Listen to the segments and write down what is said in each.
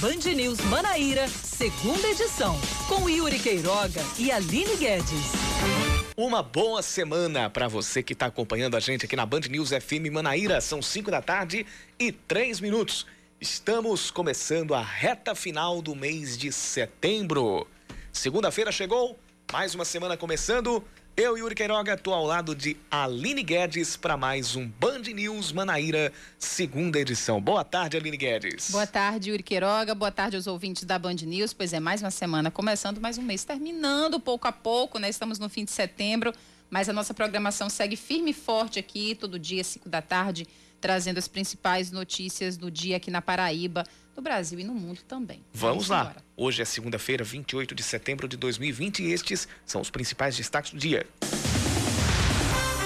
Band News Manaíra, segunda edição, com Yuri Queiroga e Aline Guedes. Uma boa semana para você que está acompanhando a gente aqui na Band News FM Manaíra. São 5 da tarde e 3 minutos. Estamos começando a reta final do mês de setembro. Segunda-feira chegou, mais uma semana começando. Eu, Yuri Queiroga, estou ao lado de Aline Guedes para mais um Band News Manaíra, segunda edição. Boa tarde, Aline Guedes. Boa tarde, Yuri Queiroga. Boa tarde aos ouvintes da Band News. Pois é, mais uma semana começando, mais um mês terminando pouco a pouco, né? Estamos no fim de setembro, mas a nossa programação segue firme e forte aqui, todo dia, 5 da tarde, trazendo as principais notícias do dia aqui na Paraíba, no Brasil e no mundo também. Vamos lá. Embora. Hoje é segunda-feira, 28 de setembro de 2020 e estes são os principais destaques do dia.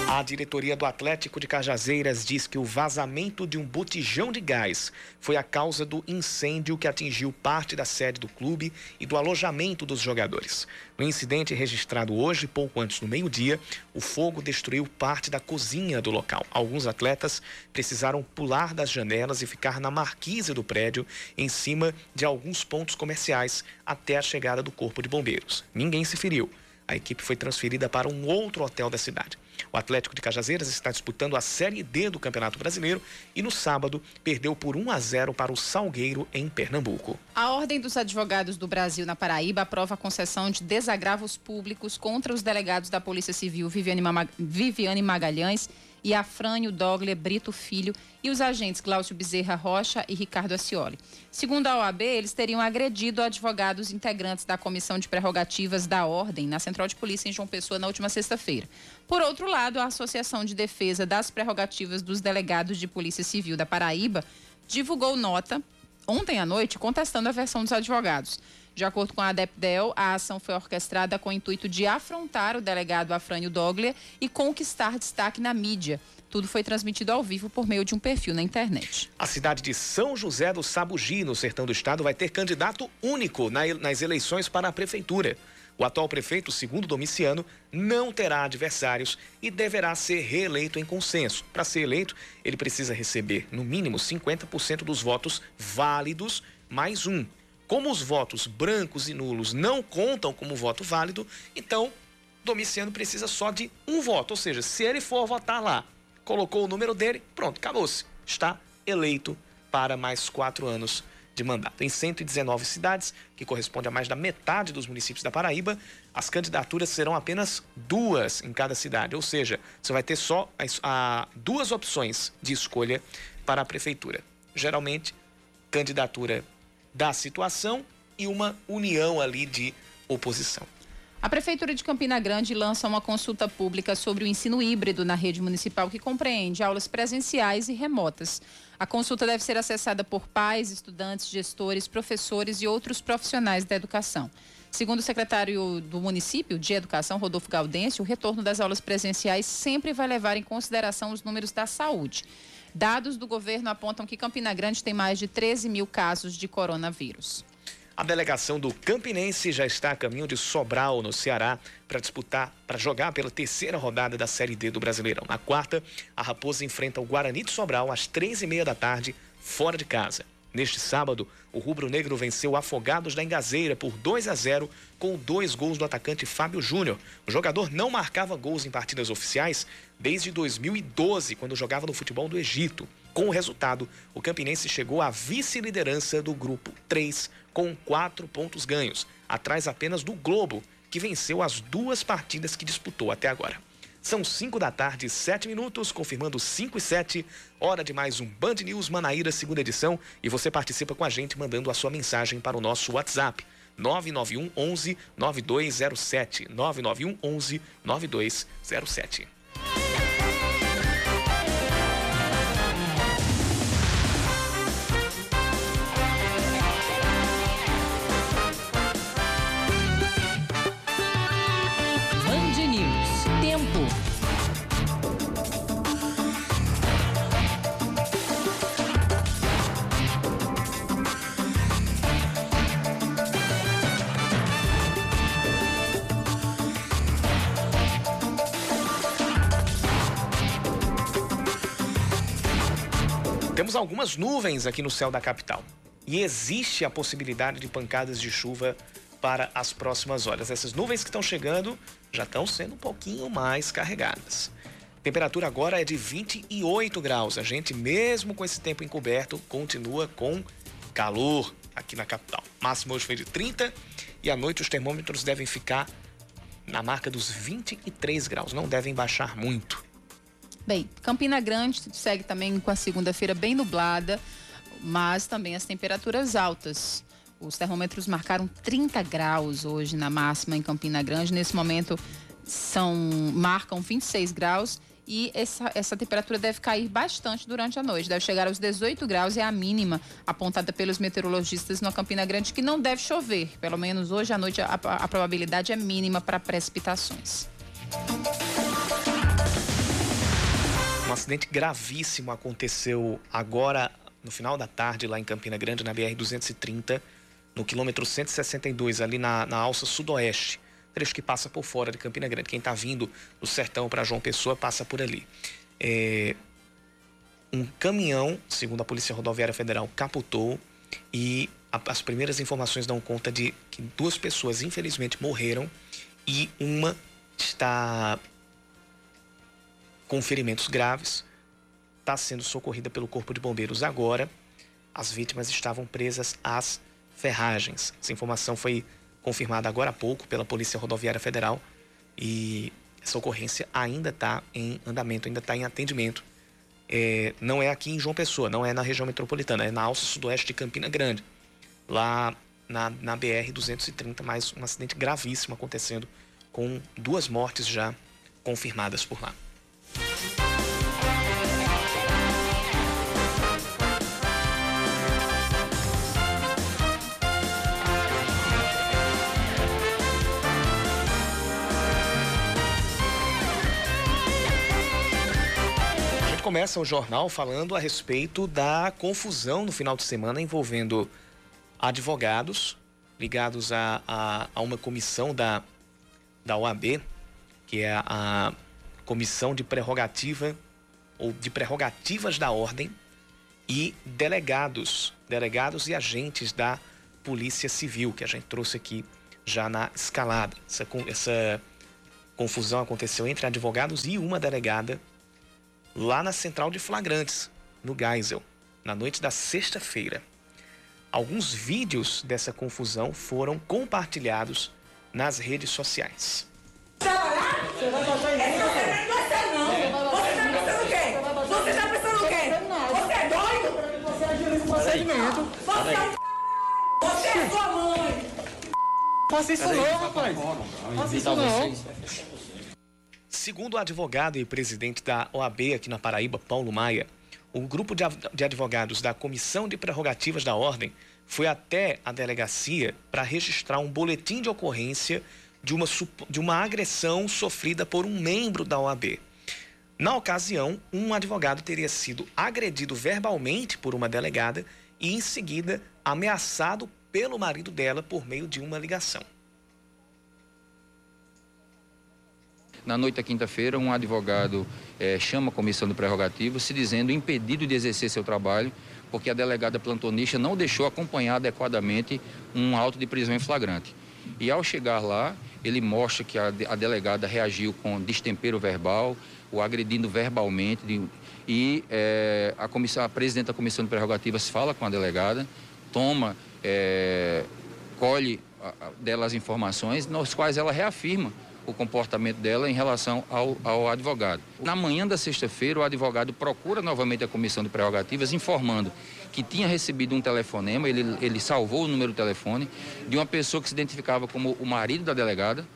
A diretoria do Atlético de Cajazeiras diz que o vazamento de um botijão de gás foi a causa do incêndio que atingiu parte da sede do clube e do alojamento dos jogadores. No incidente registrado hoje, pouco antes do meio-dia, o fogo destruiu parte da cozinha do local. Alguns atletas precisaram pular das janelas e ficar na marquise do prédio, em cima de alguns pontos comerciais, até a chegada do corpo de bombeiros. Ninguém se feriu. A equipe foi transferida para um outro hotel da cidade. O Atlético de Cajazeiras está disputando a Série D do Campeonato Brasileiro e no sábado perdeu por 1 a 0 para o Salgueiro em Pernambuco. A Ordem dos Advogados do Brasil na Paraíba aprova a concessão de desagravos públicos contra os delegados da Polícia Civil Viviane Magalhães e Afrânio Dogler Brito Filho e os agentes Glaucio Bezerra Rocha e Ricardo Ascioli. Segundo a OAB, eles teriam agredido advogados integrantes da Comissão de Prerrogativas da Ordem na Central de Polícia em João Pessoa na última sexta-feira. Por outro lado, a Associação de Defesa das Prerrogativas dos Delegados de Polícia Civil da Paraíba divulgou nota ontem à noite contestando a versão dos advogados. De acordo com a ADEPDEL, a ação foi orquestrada com o intuito de afrontar o delegado Afrânio Doglia e conquistar destaque na mídia. Tudo foi transmitido ao vivo por meio de um perfil na internet. A cidade de São José do Sabugi, no sertão do estado, vai ter candidato único nas eleições para a prefeitura. O atual prefeito, segundo Domiciano, não terá adversários e deverá ser reeleito em consenso. Para ser eleito, ele precisa receber, no mínimo, 50% dos votos válidos mais um. Como os votos brancos e nulos não contam como voto válido, então Domiciano precisa só de um voto. Ou seja, se ele for votar lá, colocou o número dele, pronto, acabou-se. Está eleito para mais quatro anos de mandato. Em 119 cidades, que corresponde a mais da metade dos municípios da Paraíba, as candidaturas serão apenas duas em cada cidade. Ou seja, você vai ter só a, a duas opções de escolha para a prefeitura. Geralmente, candidatura da situação e uma união ali de oposição. A Prefeitura de Campina Grande lança uma consulta pública sobre o ensino híbrido na rede municipal que compreende aulas presenciais e remotas. A consulta deve ser acessada por pais, estudantes, gestores, professores e outros profissionais da educação. Segundo o secretário do município de Educação, Rodolfo Gaudêncio, o retorno das aulas presenciais sempre vai levar em consideração os números da saúde. Dados do governo apontam que Campina Grande tem mais de 13 mil casos de coronavírus. A delegação do Campinense já está a caminho de Sobral, no Ceará, para disputar, para jogar pela terceira rodada da Série D do Brasileirão. Na quarta, a Raposa enfrenta o Guarani de Sobral às três e meia da tarde, fora de casa. Neste sábado, o rubro-negro venceu Afogados da Engazeira por 2 a 0 com dois gols do atacante Fábio Júnior. O jogador não marcava gols em partidas oficiais desde 2012, quando jogava no futebol do Egito. Com o resultado, o Campinense chegou à vice-liderança do grupo 3 com quatro pontos ganhos, atrás apenas do Globo, que venceu as duas partidas que disputou até agora. São 5 da tarde, 7 minutos, confirmando 5 e 7. Hora de mais um Band News Manaíra, segunda edição. E você participa com a gente mandando a sua mensagem para o nosso WhatsApp. 991 11 9207. 991 11 9207. Temos algumas nuvens aqui no céu da capital. e existe a possibilidade de pancadas de chuva para as próximas horas. Essas nuvens que estão chegando já estão sendo um pouquinho mais carregadas. Temperatura agora é de 28 graus. A gente, mesmo com esse tempo encoberto, continua com calor aqui na capital. Máximo hoje foi de 30 e à noite os termômetros devem ficar na marca dos 23 graus. Não devem baixar muito. Bem, Campina Grande segue também com a segunda-feira bem nublada, mas também as temperaturas altas. Os termômetros marcaram 30 graus hoje na máxima em Campina Grande. Nesse momento são marcam 26 graus e essa, essa temperatura deve cair bastante durante a noite. Deve chegar aos 18 graus, é a mínima apontada pelos meteorologistas na Campina Grande, que não deve chover. Pelo menos hoje à noite a, a probabilidade é mínima para precipitações. Um acidente gravíssimo aconteceu agora no final da tarde lá em Campina Grande, na BR-230, no quilômetro 162, ali na, na alça sudoeste. Trecho que passa por fora de Campina Grande. Quem está vindo do sertão para João Pessoa passa por ali. É, um caminhão, segundo a Polícia Rodoviária Federal, capotou e a, as primeiras informações dão conta de que duas pessoas, infelizmente, morreram e uma está com ferimentos graves, está sendo socorrida pelo Corpo de Bombeiros agora. As vítimas estavam presas às ferragens. Essa informação foi confirmada agora há pouco pela Polícia Rodoviária Federal e essa ocorrência ainda está em andamento, ainda está em atendimento. É, não é aqui em João Pessoa, não é na região metropolitana, é na alça sudoeste de Campina Grande, lá na, na BR-230, mais um acidente gravíssimo acontecendo, com duas mortes já confirmadas por lá. Começa o jornal falando a respeito da confusão no final de semana envolvendo advogados ligados a, a, a uma comissão da, da OAB, que é a, Comissão de Prerrogativa ou de Prerrogativas da Ordem, e delegados, delegados e agentes da Polícia Civil, que a gente trouxe aqui já na escalada. Essa, essa confusão aconteceu entre advogados e uma delegada lá na central de flagrantes, no Geisel, na noite da sexta-feira. Alguns vídeos dessa confusão foram compartilhados nas redes sociais. Você vai em não. Você está pensando o quê? Você está pensando o quê? Você é doido? Você com procedimento. Você é Você é sua mãe. Faça isso não, rapaz. Faça isso não. Segundo o advogado e presidente da OAB aqui na Paraíba, Paulo Maia, o grupo de advogados da Comissão de Prerrogativas da Ordem foi até a delegacia para registrar um boletim de ocorrência de uma, de uma agressão sofrida por um membro da OAB. Na ocasião, um advogado teria sido agredido verbalmente por uma delegada e, em seguida, ameaçado pelo marido dela por meio de uma ligação. Na noite da quinta-feira, um advogado é, chama a comissão de prerrogativas se dizendo impedido de exercer seu trabalho porque a delegada plantonista não deixou acompanhar adequadamente um auto de prisão em flagrante. E ao chegar lá, ele mostra que a, a delegada reagiu com destempero verbal, o agredindo verbalmente, de, e é, a, comissão, a presidente da comissão de prerrogativas fala com a delegada, toma, é, colhe a, a, dela as informações, nas quais ela reafirma o comportamento dela em relação ao, ao advogado. Na manhã da sexta-feira, o advogado procura novamente a comissão de prerrogativas, informando que tinha recebido um telefonema, ele, ele salvou o número do telefone, de uma pessoa que se identificava como o marido da delegada,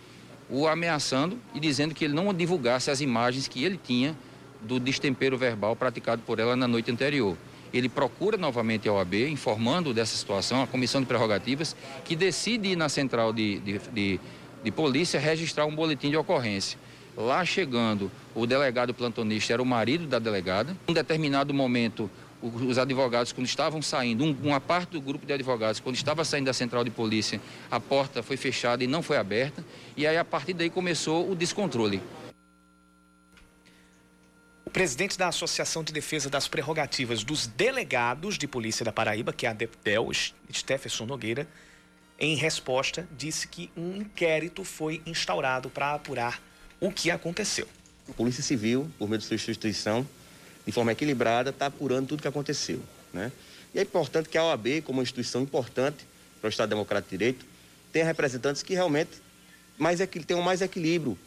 o ameaçando e dizendo que ele não divulgasse as imagens que ele tinha do destempero verbal praticado por ela na noite anterior. Ele procura novamente a OAB, informando dessa situação, a comissão de prerrogativas, que decide ir na central de, de, de de polícia registrar um boletim de ocorrência. Lá chegando, o delegado plantonista era o marido da delegada. Em um determinado momento, os advogados, quando estavam saindo, uma parte do grupo de advogados, quando estava saindo da central de polícia, a porta foi fechada e não foi aberta. E aí, a partir daí, começou o descontrole. O presidente da Associação de Defesa das Prerrogativas dos Delegados de Polícia da Paraíba, que é a DEPTEL, Stephenson Nogueira, em resposta, disse que um inquérito foi instaurado para apurar o que aconteceu. A Polícia Civil, por meio de sua instituição, de forma equilibrada, está apurando tudo o que aconteceu. Né? E é importante que a OAB, como instituição importante para o Estado Democrático de Direito, tenha representantes que realmente mais, tenham mais equilíbrio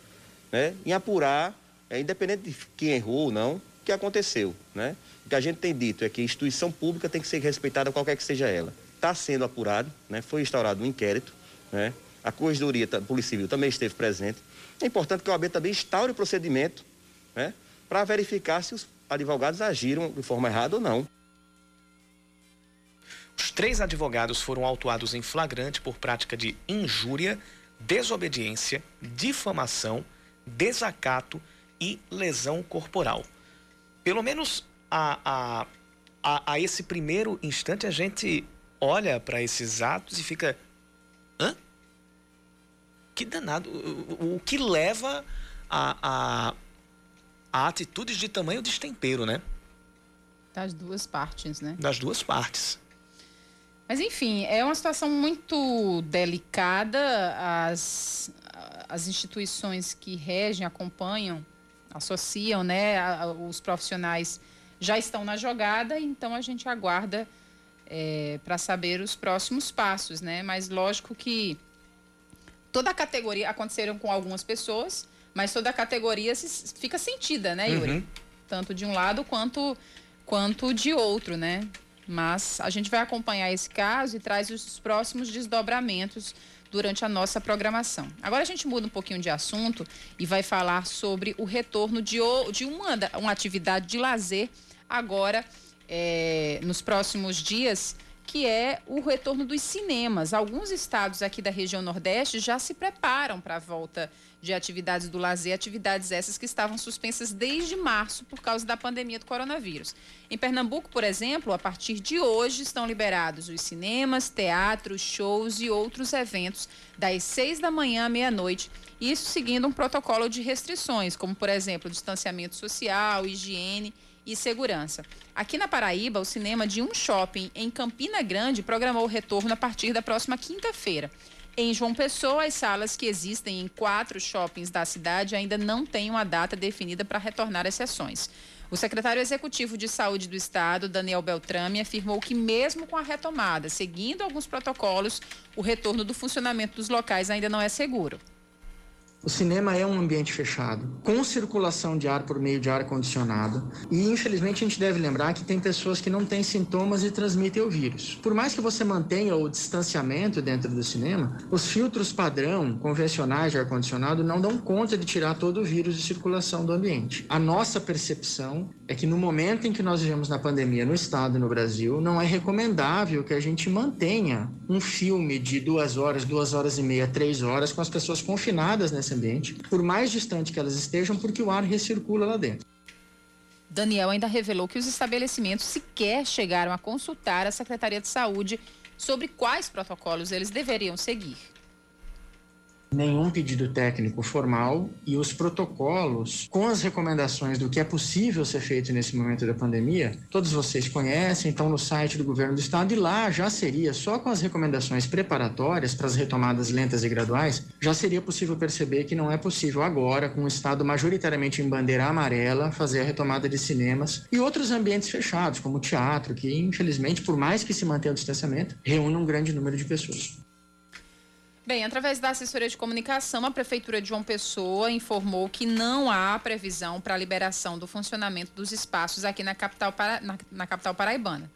né? em apurar, é, independente de quem errou ou não, o que aconteceu. Né? O que a gente tem dito é que a instituição pública tem que ser respeitada qualquer que seja ela. Está sendo apurado, né? foi instaurado um inquérito, né? a Corregedoria da Polícia Civil também esteve presente. É importante que a OAB também instaure o procedimento né? para verificar se os advogados agiram de forma errada ou não. Os três advogados foram autuados em flagrante por prática de injúria, desobediência, difamação, desacato e lesão corporal. Pelo menos a, a, a, a esse primeiro instante, a gente olha para esses atos e fica. hã? Que danado. O, o que leva a, a, a atitudes de tamanho destempero, né? Das duas partes, né? Das duas partes. Mas enfim, é uma situação muito delicada. As, as instituições que regem, acompanham, associam, né? Os profissionais já estão na jogada, então a gente aguarda é, para saber os próximos passos, né? Mas lógico que toda a categoria aconteceram com algumas pessoas, mas toda a categoria se, fica sentida, né, Yuri? Uhum. Tanto de um lado quanto quanto de outro, né? Mas a gente vai acompanhar esse caso e traz os próximos desdobramentos durante a nossa programação. Agora a gente muda um pouquinho de assunto e vai falar sobre o retorno de, de uma, uma atividade de lazer agora é, nos próximos dias que é o retorno dos cinemas. Alguns estados aqui da região Nordeste já se preparam para a volta de atividades do lazer, atividades essas que estavam suspensas desde março por causa da pandemia do coronavírus. Em Pernambuco, por exemplo, a partir de hoje estão liberados os cinemas, teatros, shows e outros eventos das seis da manhã à meia-noite. Isso seguindo um protocolo de restrições, como, por exemplo, distanciamento social, higiene e segurança. Aqui na Paraíba, o cinema de um shopping em Campina Grande programou o retorno a partir da próxima quinta-feira. Em João Pessoa, as salas que existem em quatro shoppings da cidade ainda não têm uma data definida para retornar às sessões. O secretário executivo de saúde do estado, Daniel Beltrame, afirmou que, mesmo com a retomada, seguindo alguns protocolos, o retorno do funcionamento dos locais ainda não é seguro. O cinema é um ambiente fechado, com circulação de ar por meio de ar condicionado. E infelizmente a gente deve lembrar que tem pessoas que não têm sintomas e transmitem o vírus. Por mais que você mantenha o distanciamento dentro do cinema, os filtros padrão convencionais de ar condicionado não dão conta de tirar todo o vírus de circulação do ambiente. A nossa percepção é que no momento em que nós vivemos na pandemia no estado e no Brasil, não é recomendável que a gente mantenha um filme de duas horas, duas horas e meia, três horas com as pessoas confinadas nesse ambiente, por mais distante que elas estejam, porque o ar recircula lá dentro. Daniel ainda revelou que os estabelecimentos sequer chegaram a consultar a Secretaria de Saúde sobre quais protocolos eles deveriam seguir nenhum pedido técnico formal e os protocolos com as recomendações do que é possível ser feito nesse momento da pandemia, todos vocês conhecem, estão no site do governo do estado e lá já seria, só com as recomendações preparatórias para as retomadas lentas e graduais, já seria possível perceber que não é possível agora, com o estado majoritariamente em bandeira amarela, fazer a retomada de cinemas e outros ambientes fechados, como o teatro, que infelizmente, por mais que se mantenha o distanciamento, reúne um grande número de pessoas. Bem, através da assessoria de comunicação, a Prefeitura de João Pessoa informou que não há previsão para a liberação do funcionamento dos espaços aqui na capital, para, na, na, capital paraibana.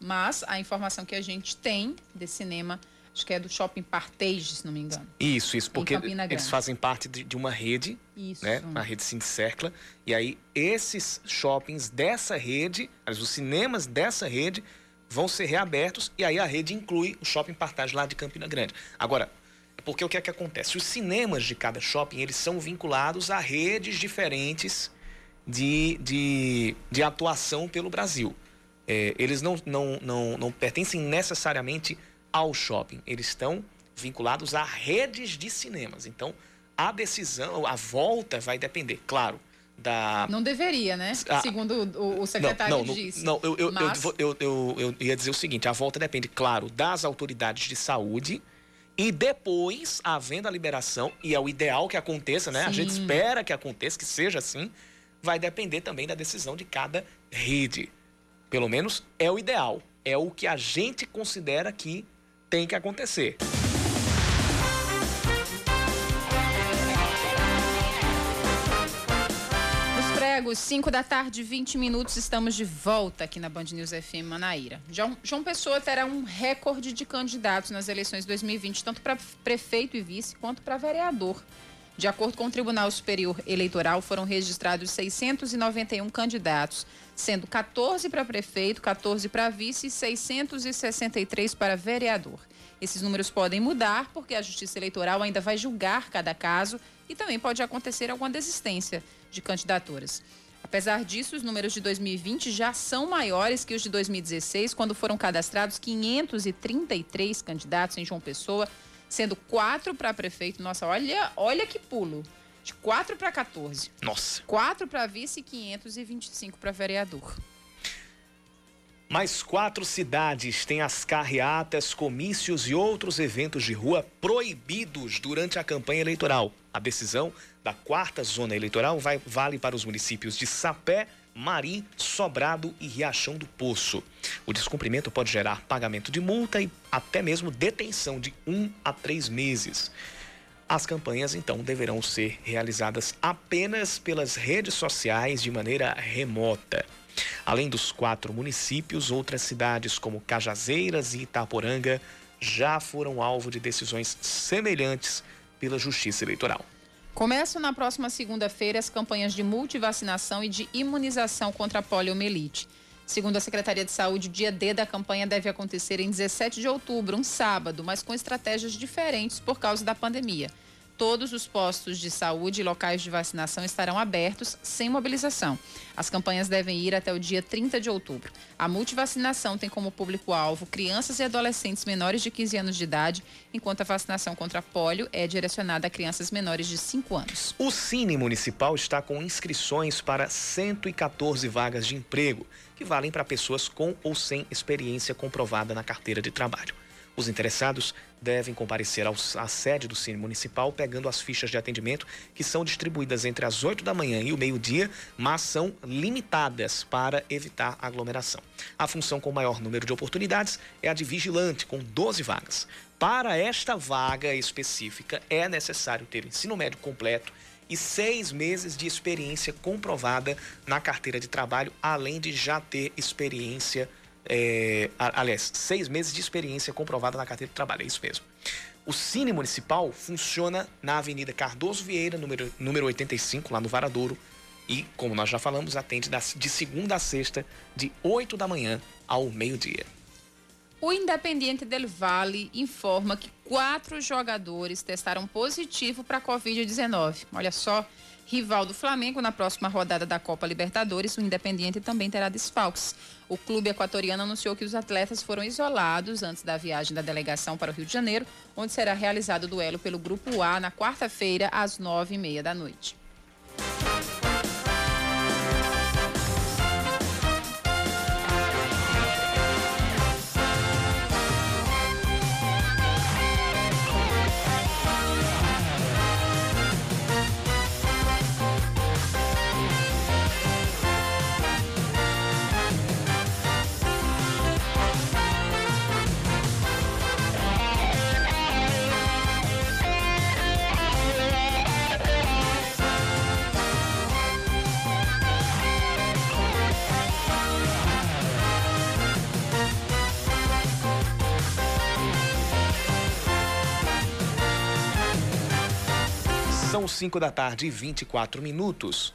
Mas a informação que a gente tem desse cinema, acho que é do Shopping Partage, se não me engano. Isso, isso, porque eles fazem parte de, de uma rede, isso. né? Uma rede Cincercla. E aí, esses shoppings dessa rede, os cinemas dessa rede, vão ser reabertos e aí a rede inclui o Shopping Partage lá de Campina Grande. Agora, porque o que é que acontece? Os cinemas de cada shopping, eles são vinculados a redes diferentes de, de, de atuação pelo Brasil. É, eles não, não, não, não pertencem necessariamente ao shopping. Eles estão vinculados a redes de cinemas. Então, a decisão, a volta vai depender, claro, da. Não deveria, né? Segundo o, o secretário não, não, disse. Não, eu, eu, Mas... eu, eu, eu, eu ia dizer o seguinte: a volta depende, claro, das autoridades de saúde. E depois, havendo a liberação, e é o ideal que aconteça, né? Sim. A gente espera que aconteça, que seja assim, vai depender também da decisão de cada rede. Pelo menos é o ideal. É o que a gente considera que tem que acontecer. Nos 5 da tarde, 20 minutos, estamos de volta aqui na Band News FM Manaíra. João, João Pessoa terá um recorde de candidatos nas eleições 2020, tanto para prefeito e vice quanto para vereador. De acordo com o Tribunal Superior Eleitoral, foram registrados 691 candidatos, sendo 14 para prefeito, 14 para vice e 663 para vereador. Esses números podem mudar porque a Justiça Eleitoral ainda vai julgar cada caso e também pode acontecer alguma desistência de candidaturas. Apesar disso, os números de 2020 já são maiores que os de 2016, quando foram cadastrados 533 candidatos em João Pessoa sendo quatro para prefeito. Nossa, olha, olha que pulo. De 4 para 14. Nossa. 4 para vice e 525 para vereador. Mais quatro cidades têm as carreatas, comícios e outros eventos de rua proibidos durante a campanha eleitoral. A decisão da quarta zona eleitoral vai, vale para os municípios de Sapé, Marim, Sobrado e Riachão do Poço. O descumprimento pode gerar pagamento de multa e até mesmo detenção de um a três meses. As campanhas, então, deverão ser realizadas apenas pelas redes sociais de maneira remota. Além dos quatro municípios, outras cidades como Cajazeiras e Itaporanga já foram alvo de decisões semelhantes pela Justiça Eleitoral. Começam na próxima segunda-feira as campanhas de multivacinação e de imunização contra a poliomielite. Segundo a Secretaria de Saúde, o dia D da campanha deve acontecer em 17 de outubro, um sábado, mas com estratégias diferentes por causa da pandemia. Todos os postos de saúde e locais de vacinação estarão abertos sem mobilização. As campanhas devem ir até o dia 30 de outubro. A multivacinação tem como público-alvo crianças e adolescentes menores de 15 anos de idade, enquanto a vacinação contra pólio é direcionada a crianças menores de 5 anos. O Cine Municipal está com inscrições para 114 vagas de emprego, que valem para pessoas com ou sem experiência comprovada na carteira de trabalho. Os interessados devem comparecer ao, à sede do Cine Municipal pegando as fichas de atendimento que são distribuídas entre as 8 da manhã e o meio-dia, mas são limitadas para evitar aglomeração. A função com maior número de oportunidades é a de vigilante, com 12 vagas. Para esta vaga específica, é necessário ter ensino médio completo e seis meses de experiência comprovada na carteira de trabalho, além de já ter experiência é, aliás, seis meses de experiência comprovada na carteira de trabalho, é isso mesmo. O Cine Municipal funciona na Avenida Cardoso Vieira, número, número 85, lá no Varadouro. E, como nós já falamos, atende de segunda a sexta, de 8 da manhã ao meio-dia. O Independiente del Vale informa que quatro jogadores testaram positivo para a Covid-19. Olha só, rival do Flamengo na próxima rodada da Copa Libertadores, o Independiente também terá desfalques. O clube equatoriano anunciou que os atletas foram isolados antes da viagem da delegação para o Rio de Janeiro, onde será realizado o duelo pelo Grupo A na quarta-feira, às nove e meia da noite. 5 da tarde e 24 minutos.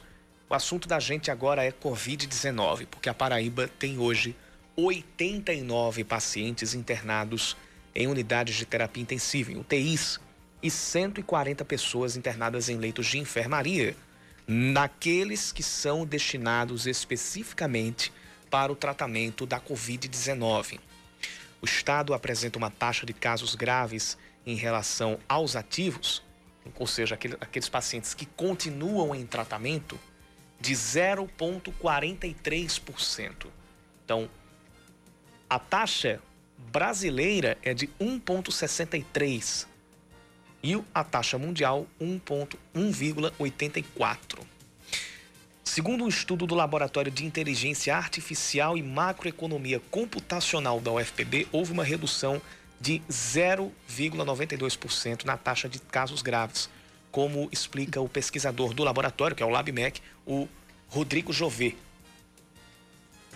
O assunto da gente agora é Covid-19, porque a Paraíba tem hoje 89 pacientes internados em unidades de terapia intensiva, em UTIs, e 140 pessoas internadas em leitos de enfermaria, naqueles que são destinados especificamente para o tratamento da Covid-19. O estado apresenta uma taxa de casos graves em relação aos ativos ou seja, aqueles pacientes que continuam em tratamento, de 0,43%. Então, a taxa brasileira é de 1,63% e a taxa mundial 1,84%. Segundo um estudo do Laboratório de Inteligência Artificial e Macroeconomia Computacional da UFPB, houve uma redução de 0,92% na taxa de casos graves, como explica o pesquisador do laboratório, que é o LabMec, o Rodrigo Jové.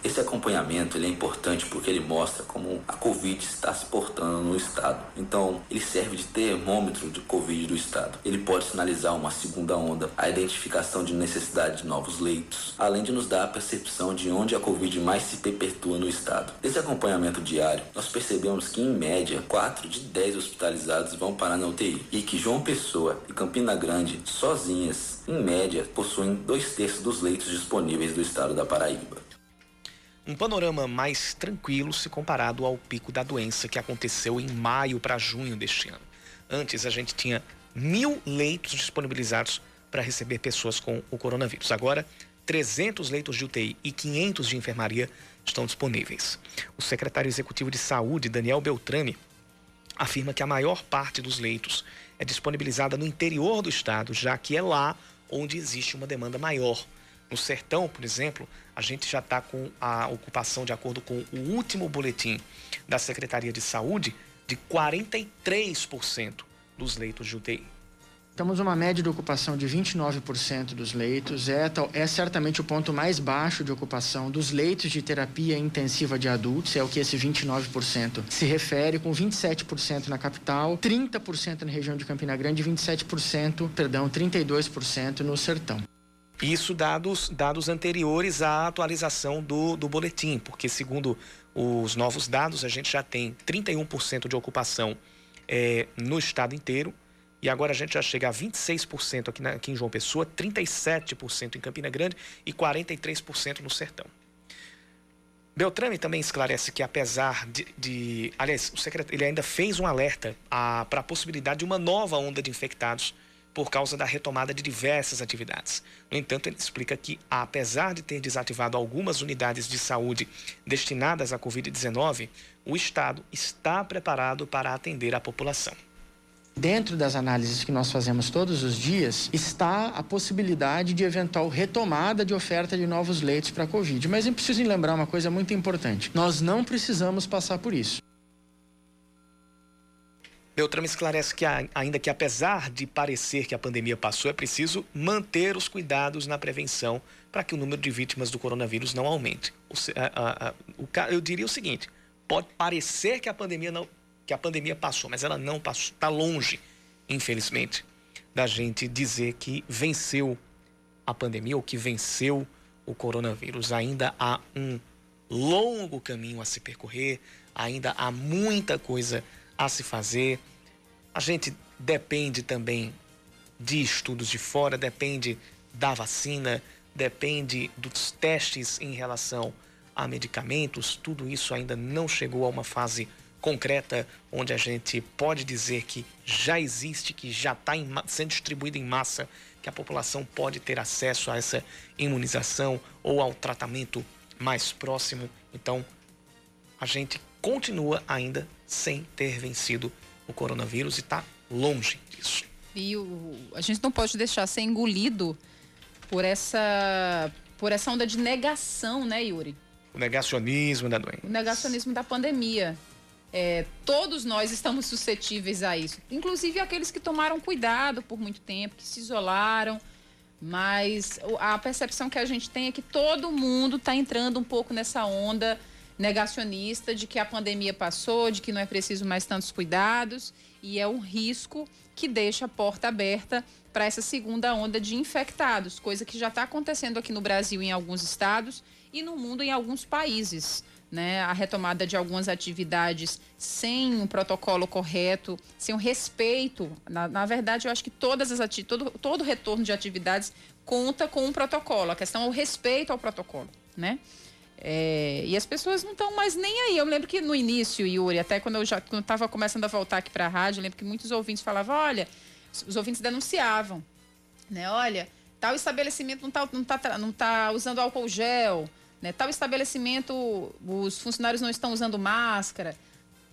Esse acompanhamento ele é importante porque ele mostra como a Covid está se portando no estado. Então, ele serve de termômetro de Covid do estado. Ele pode sinalizar uma segunda onda, a identificação de necessidade de novos leitos, além de nos dar a percepção de onde a Covid mais se perpetua no estado. Nesse acompanhamento diário, nós percebemos que, em média, 4 de 10 hospitalizados vão parar na UTI e que João Pessoa e Campina Grande, sozinhas, em média, possuem dois terços dos leitos disponíveis do estado da Paraíba um panorama mais tranquilo se comparado ao pico da doença que aconteceu em maio para junho deste ano. Antes, a gente tinha mil leitos disponibilizados para receber pessoas com o coronavírus. Agora, 300 leitos de UTI e 500 de enfermaria estão disponíveis. O secretário executivo de saúde, Daniel Beltrame, afirma que a maior parte dos leitos é disponibilizada no interior do estado, já que é lá onde existe uma demanda maior. No sertão, por exemplo, a gente já está com a ocupação, de acordo com o último boletim da Secretaria de Saúde, de 43% dos leitos de UTI. Temos uma média de ocupação de 29% dos leitos. É, é certamente o ponto mais baixo de ocupação dos leitos de terapia intensiva de adultos, é o que esse 29% se refere, com 27% na capital, 30% na região de Campina Grande e 27%, perdão, 32% no sertão. Isso dados, dados anteriores à atualização do, do boletim, porque segundo os novos dados, a gente já tem 31% de ocupação é, no estado inteiro, e agora a gente já chega a 26% aqui, na, aqui em João Pessoa, 37% em Campina Grande e 43% no Sertão. Beltrame também esclarece que, apesar de. de aliás, ele ainda fez um alerta para a possibilidade de uma nova onda de infectados por causa da retomada de diversas atividades. No entanto, ele explica que, apesar de ter desativado algumas unidades de saúde destinadas à Covid-19, o Estado está preparado para atender a população. Dentro das análises que nós fazemos todos os dias, está a possibilidade de eventual retomada de oferta de novos leitos para a Covid. Mas eu preciso lembrar uma coisa muito importante: nós não precisamos passar por isso. Beltrame esclarece que, ainda que apesar de parecer que a pandemia passou, é preciso manter os cuidados na prevenção para que o número de vítimas do coronavírus não aumente. eu diria o seguinte: pode parecer que a pandemia não, que a pandemia passou, mas ela não passou, está longe, infelizmente, da gente dizer que venceu a pandemia ou que venceu o coronavírus. Ainda há um longo caminho a se percorrer, ainda há muita coisa a se fazer. A gente depende também de estudos de fora, depende da vacina, depende dos testes em relação a medicamentos. Tudo isso ainda não chegou a uma fase concreta onde a gente pode dizer que já existe, que já está sendo distribuído em massa, que a população pode ter acesso a essa imunização ou ao tratamento mais próximo. Então, a gente continua ainda sem ter vencido o coronavírus e está longe disso. E o, a gente não pode deixar ser engolido por essa, por essa onda de negação, né, Yuri? O negacionismo da doença. O negacionismo da pandemia. É, todos nós estamos suscetíveis a isso. Inclusive aqueles que tomaram cuidado por muito tempo, que se isolaram. Mas a percepção que a gente tem é que todo mundo está entrando um pouco nessa onda negacionista de que a pandemia passou, de que não é preciso mais tantos cuidados e é um risco que deixa a porta aberta para essa segunda onda de infectados, coisa que já está acontecendo aqui no Brasil em alguns estados e no mundo em alguns países. Né, a retomada de algumas atividades sem um protocolo correto, sem um respeito. Na, na, verdade, eu acho que todas as ati todo, todo retorno de atividades conta com um protocolo. A questão é o respeito ao protocolo, né? É, e as pessoas não estão mais nem aí. Eu lembro que no início, Yuri, até quando eu já estava começando a voltar aqui para a rádio, eu lembro que muitos ouvintes falavam: olha, os ouvintes denunciavam, né? Olha, tal estabelecimento não está não tá, não tá usando álcool gel, né? tal estabelecimento os funcionários não estão usando máscara.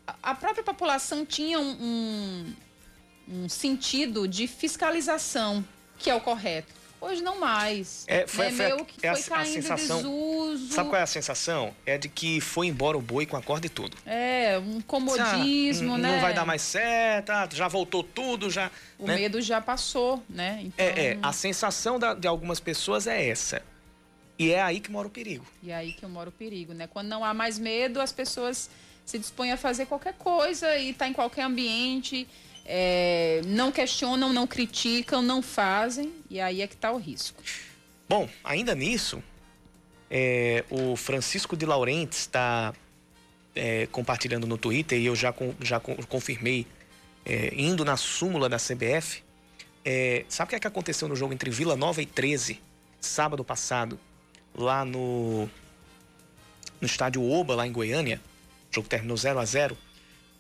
A, a própria população tinha um, um, um sentido de fiscalização, que é o correto. Hoje não mais. É, foi, né? foi, Meio que é foi a, caindo a sensação, desuso. Sabe qual é a sensação? É de que foi embora o boi com a corda e tudo. É, um comodismo, ah, né? Não vai dar mais certo, ah, já voltou tudo, já... O né? medo já passou, né? Então... É, é, a sensação da, de algumas pessoas é essa. E é aí que mora o perigo. E é aí que mora o perigo, né? Quando não há mais medo, as pessoas se dispõem a fazer qualquer coisa e tá em qualquer ambiente é, não questionam, não criticam, não fazem, e aí é que está o risco. Bom, ainda nisso, é, o Francisco de Laurentiis está é, compartilhando no Twitter, e eu já, já confirmei, é, indo na súmula da CBF. É, sabe o que, é que aconteceu no jogo entre Vila Nova e 13, sábado passado, lá no, no estádio Oba, lá em Goiânia? O jogo terminou 0 a 0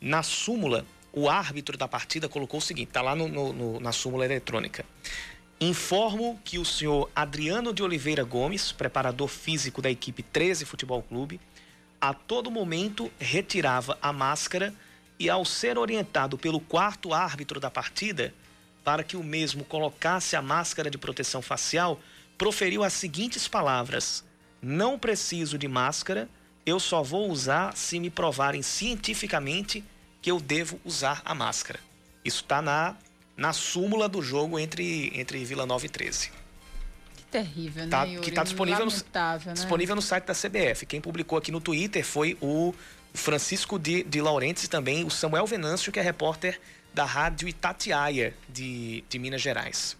Na súmula, o árbitro da partida colocou o seguinte: está lá no, no, no, na súmula eletrônica. Informo que o senhor Adriano de Oliveira Gomes, preparador físico da equipe 13 Futebol Clube, a todo momento retirava a máscara e, ao ser orientado pelo quarto árbitro da partida para que o mesmo colocasse a máscara de proteção facial, proferiu as seguintes palavras: Não preciso de máscara, eu só vou usar se me provarem cientificamente que eu devo usar a máscara. Isso está na, na súmula do jogo entre, entre Vila Nova e 13. Que terrível, né? Tá, que está disponível, no, né? disponível no site da CBF. Quem publicou aqui no Twitter foi o Francisco de, de Laurentiis e também o Samuel Venâncio, que é repórter da rádio Itatiaia de, de Minas Gerais.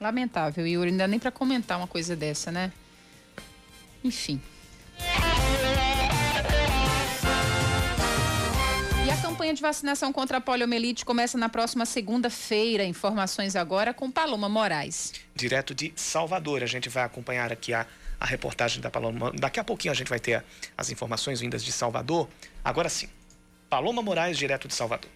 Lamentável, Yuri. Não dá nem para comentar uma coisa dessa, né? Enfim. Campanha de vacinação contra a poliomielite começa na próxima segunda-feira. Informações agora com Paloma Moraes. Direto de Salvador. A gente vai acompanhar aqui a, a reportagem da Paloma. Daqui a pouquinho a gente vai ter as informações vindas de Salvador. Agora sim, Paloma Moraes, direto de Salvador.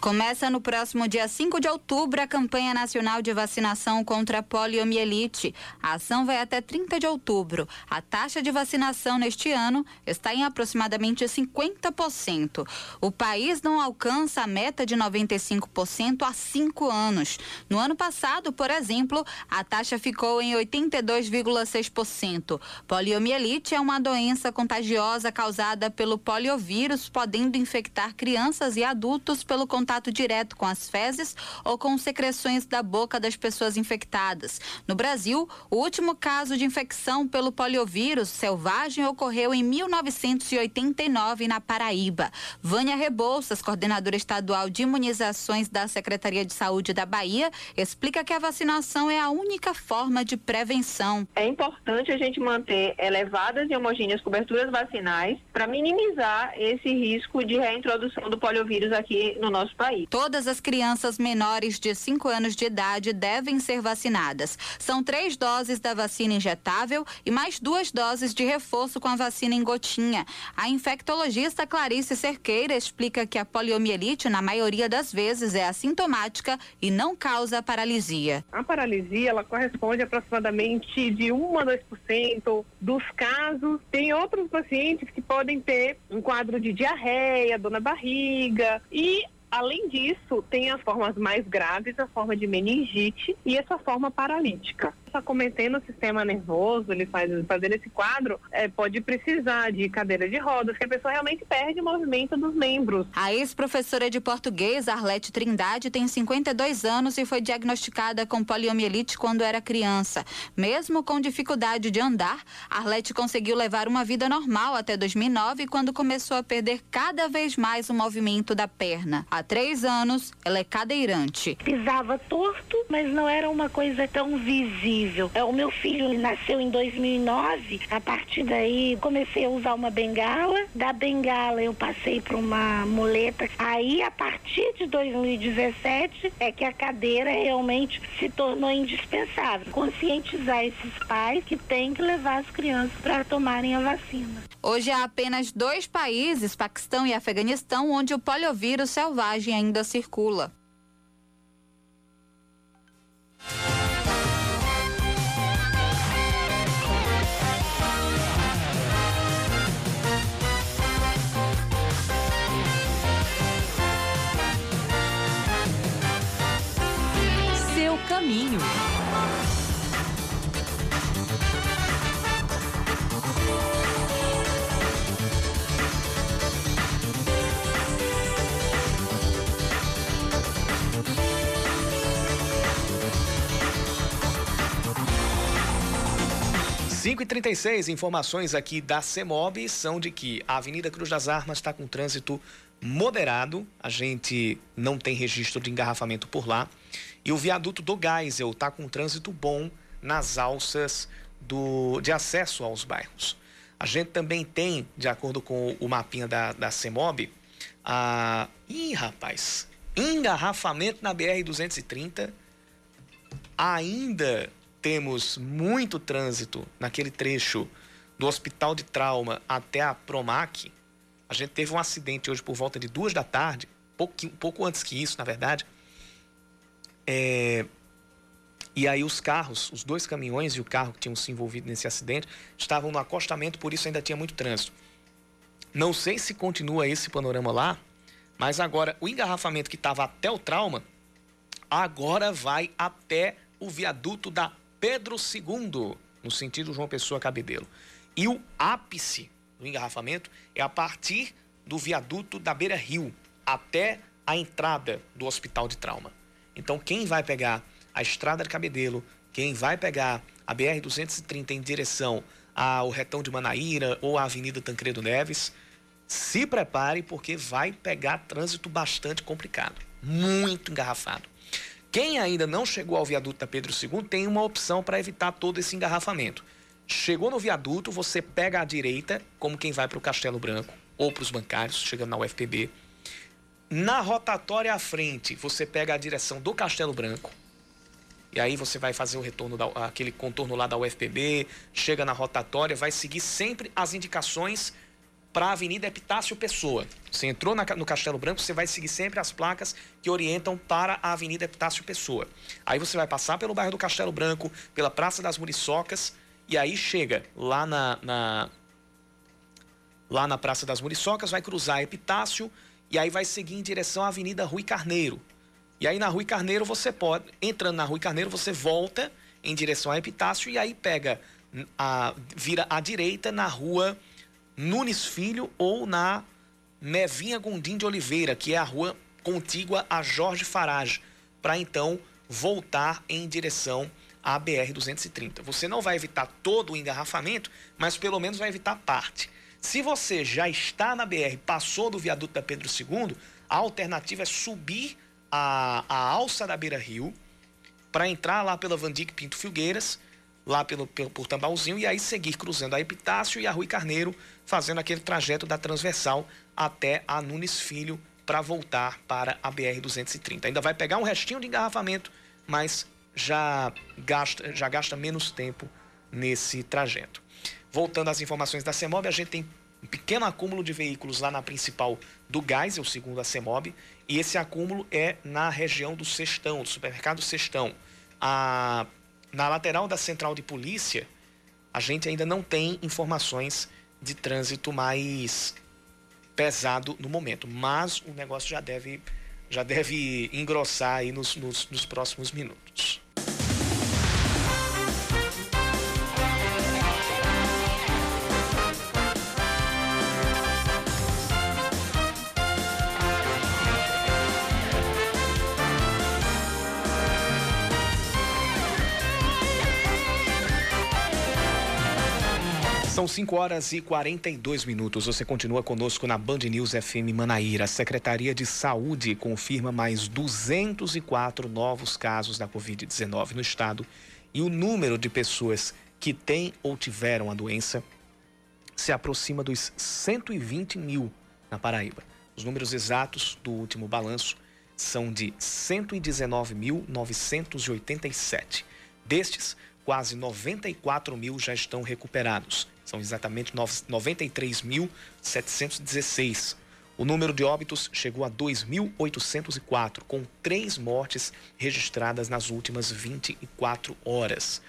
Começa no próximo dia 5 de outubro a campanha nacional de vacinação contra a poliomielite. A ação vai até 30 de outubro. A taxa de vacinação neste ano está em aproximadamente 50%. O país não alcança a meta de 95% há cinco anos. No ano passado, por exemplo, a taxa ficou em 82,6%. Poliomielite é uma doença contagiosa causada pelo poliovírus, podendo infectar crianças e adultos pelo contato contato direto com as fezes ou com secreções da boca das pessoas infectadas. No Brasil, o último caso de infecção pelo poliovírus selvagem ocorreu em 1989 na Paraíba. Vânia Rebouças, coordenadora estadual de imunizações da Secretaria de Saúde da Bahia, explica que a vacinação é a única forma de prevenção. É importante a gente manter elevadas e homogêneas coberturas vacinais para minimizar esse risco de reintrodução do poliovírus aqui no nosso país. Todas as crianças menores de 5 anos de idade devem ser vacinadas. São três doses da vacina injetável e mais duas doses de reforço com a vacina em gotinha. A infectologista Clarice Cerqueira explica que a poliomielite, na maioria das vezes, é assintomática e não causa paralisia. A paralisia, ela corresponde aproximadamente de 1 a 2% dos casos. Tem outros pacientes que podem ter um quadro de diarreia, dor na barriga e Além disso, tem as formas mais graves, a forma de meningite e essa forma paralítica está cometendo o sistema nervoso, ele faz fazendo esse quadro, é, pode precisar de cadeira de rodas, que a pessoa realmente perde o movimento dos membros. A ex-professora de português, Arlete Trindade, tem 52 anos e foi diagnosticada com poliomielite quando era criança. Mesmo com dificuldade de andar, Arlete conseguiu levar uma vida normal até 2009, quando começou a perder cada vez mais o movimento da perna. Há três anos, ela é cadeirante. Pisava torto, mas não era uma coisa tão visível possível. É, o meu filho nasceu em 2009. A partir daí comecei a usar uma bengala. Da bengala eu passei para uma muleta. Aí a partir de 2017 é que a cadeira realmente se tornou indispensável. Conscientizar esses pais que têm que levar as crianças para tomarem a vacina. Hoje há apenas dois países, Paquistão e Afeganistão, onde o poliovírus selvagem ainda circula. Caminho. Cinco e trinta informações aqui da CEMOB são de que a Avenida Cruz das Armas está com trânsito moderado, a gente não tem registro de engarrafamento por lá. E o viaduto do Geisel está com trânsito bom nas alças do, de acesso aos bairros. A gente também tem, de acordo com o mapinha da, da CEMOB, a. Ih, rapaz! Engarrafamento na BR-230. Ainda temos muito trânsito naquele trecho do Hospital de Trauma até a Promac. A gente teve um acidente hoje por volta de duas da tarde, pouco, pouco antes que isso, na verdade. É, e aí os carros, os dois caminhões e o carro que tinham se envolvido nesse acidente, estavam no acostamento, por isso ainda tinha muito trânsito. Não sei se continua esse panorama lá, mas agora o engarrafamento que estava até o trauma, agora vai até o viaduto da Pedro II, no sentido João Pessoa Cabedelo. E o ápice do engarrafamento é a partir do viaduto da Beira Rio até a entrada do hospital de trauma. Então, quem vai pegar a estrada de Cabedelo, quem vai pegar a BR-230 em direção ao retão de Manaíra ou à Avenida Tancredo Neves, se prepare porque vai pegar trânsito bastante complicado, muito engarrafado. Quem ainda não chegou ao viaduto da Pedro II tem uma opção para evitar todo esse engarrafamento. Chegou no viaduto, você pega à direita, como quem vai para o Castelo Branco ou para os bancários, chegando na UFPB. Na rotatória à frente, você pega a direção do Castelo Branco. E aí você vai fazer o retorno, da, aquele contorno lá da UFPB, chega na rotatória, vai seguir sempre as indicações para a Avenida Epitácio Pessoa. Você entrou na, no Castelo Branco, você vai seguir sempre as placas que orientam para a Avenida Epitácio Pessoa. Aí você vai passar pelo bairro do Castelo Branco, pela Praça das Muriçocas, e aí chega lá na, na, lá na Praça das Muriçocas, vai cruzar Epitácio e aí vai seguir em direção à Avenida Rui Carneiro. E aí na Rui Carneiro você pode, entrando na Rui Carneiro, você volta em direção a Epitácio e aí pega a vira à direita na Rua Nunes Filho ou na Nevinha Gondim de Oliveira, que é a rua contígua a Jorge Farage, para então voltar em direção a BR-230. Você não vai evitar todo o engarrafamento, mas pelo menos vai evitar parte. Se você já está na BR, passou do viaduto da Pedro II, a alternativa é subir a, a alça da Beira Rio para entrar lá pela Vandic Pinto Filgueiras, lá pelo, pelo, por Tambalzinho, e aí seguir cruzando a Epitácio e a Rui Carneiro, fazendo aquele trajeto da transversal até a Nunes Filho para voltar para a BR-230. Ainda vai pegar um restinho de engarrafamento, mas já gasta, já gasta menos tempo nesse trajeto. Voltando às informações da CEMOB, a gente tem um pequeno acúmulo de veículos lá na principal do Geisel, segundo a CEMOB, e esse acúmulo é na região do Sextão, do supermercado Sextão. A, na lateral da central de polícia, a gente ainda não tem informações de trânsito mais pesado no momento, mas o negócio já deve, já deve engrossar aí nos, nos, nos próximos minutos. São 5 horas e 42 minutos. Você continua conosco na Band News FM Manaíra. A Secretaria de Saúde confirma mais 204 novos casos da Covid-19 no estado e o número de pessoas que têm ou tiveram a doença se aproxima dos 120 mil na Paraíba. Os números exatos do último balanço são de 119.987. Destes, quase 94 mil já estão recuperados são exatamente 93.716. O número de óbitos chegou a 2.804, com três mortes registradas nas últimas 24 horas.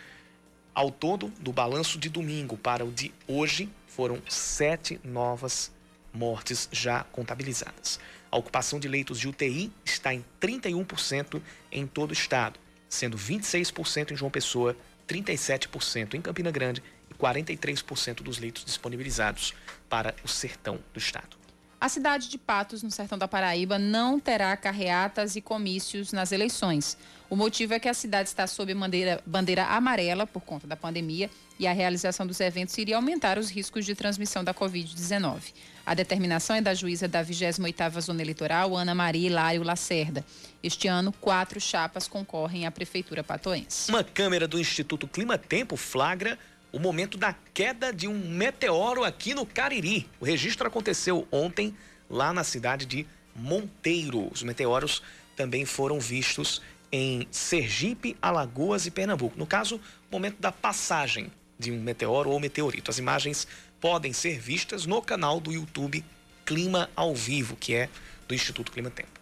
Ao todo, do balanço de domingo para o de hoje, foram sete novas mortes já contabilizadas. A ocupação de leitos de UTI está em 31% em todo o estado. sendo 26% em João Pessoa, 37% em Campina Grande 43% dos leitos disponibilizados para o sertão do estado. A cidade de Patos, no sertão da Paraíba, não terá carreatas e comícios nas eleições. O motivo é que a cidade está sob bandeira, bandeira amarela por conta da pandemia e a realização dos eventos iria aumentar os riscos de transmissão da Covid-19. A determinação é da juíza da 28ª Zona Eleitoral, Ana Maria Hilário Lacerda. Este ano, quatro chapas concorrem à Prefeitura Patoense. Uma câmera do Instituto Clima Tempo flagra o momento da queda de um meteoro aqui no Cariri. O registro aconteceu ontem lá na cidade de Monteiro. Os meteoros também foram vistos em Sergipe, Alagoas e Pernambuco. No caso, momento da passagem de um meteoro ou meteorito. As imagens podem ser vistas no canal do YouTube Clima ao Vivo, que é do Instituto Clima Tempo.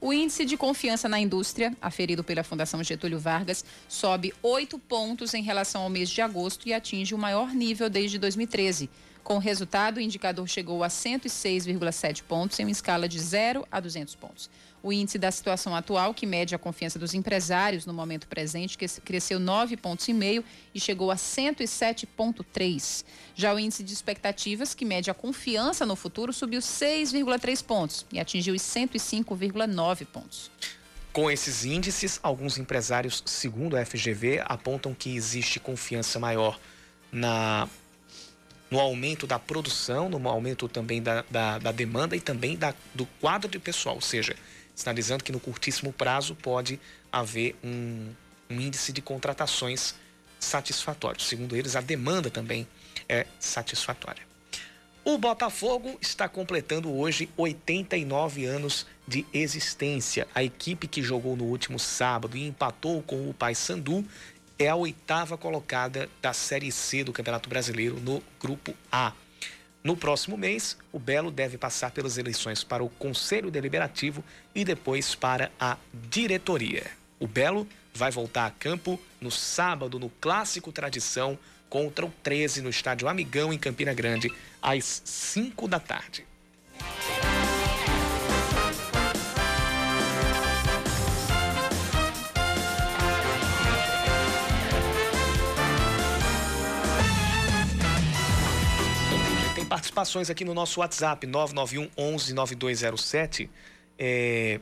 O índice de confiança na indústria, aferido pela Fundação Getúlio Vargas, sobe oito pontos em relação ao mês de agosto e atinge o maior nível desde 2013. Com o resultado, o indicador chegou a 106,7 pontos em uma escala de 0 a 200 pontos. O índice da situação atual, que mede a confiança dos empresários no momento presente, cresceu 9,5 pontos e chegou a 107,3. Já o índice de expectativas, que mede a confiança no futuro, subiu 6,3 pontos e atingiu os 105,9 pontos. Com esses índices, alguns empresários, segundo a FGV, apontam que existe confiança maior na no aumento da produção, no aumento também da, da, da demanda e também da, do quadro de pessoal, ou seja, sinalizando que no curtíssimo prazo pode haver um, um índice de contratações satisfatório. Segundo eles, a demanda também é satisfatória. O Botafogo está completando hoje 89 anos de existência. A equipe que jogou no último sábado e empatou com o Paysandu é a oitava colocada da Série C do Campeonato Brasileiro no Grupo A. No próximo mês, o Belo deve passar pelas eleições para o Conselho Deliberativo e depois para a diretoria. O Belo vai voltar a campo no sábado no Clássico Tradição contra o 13 no Estádio Amigão em Campina Grande, às 5 da tarde. Participações aqui no nosso WhatsApp, 991 11 9207. É,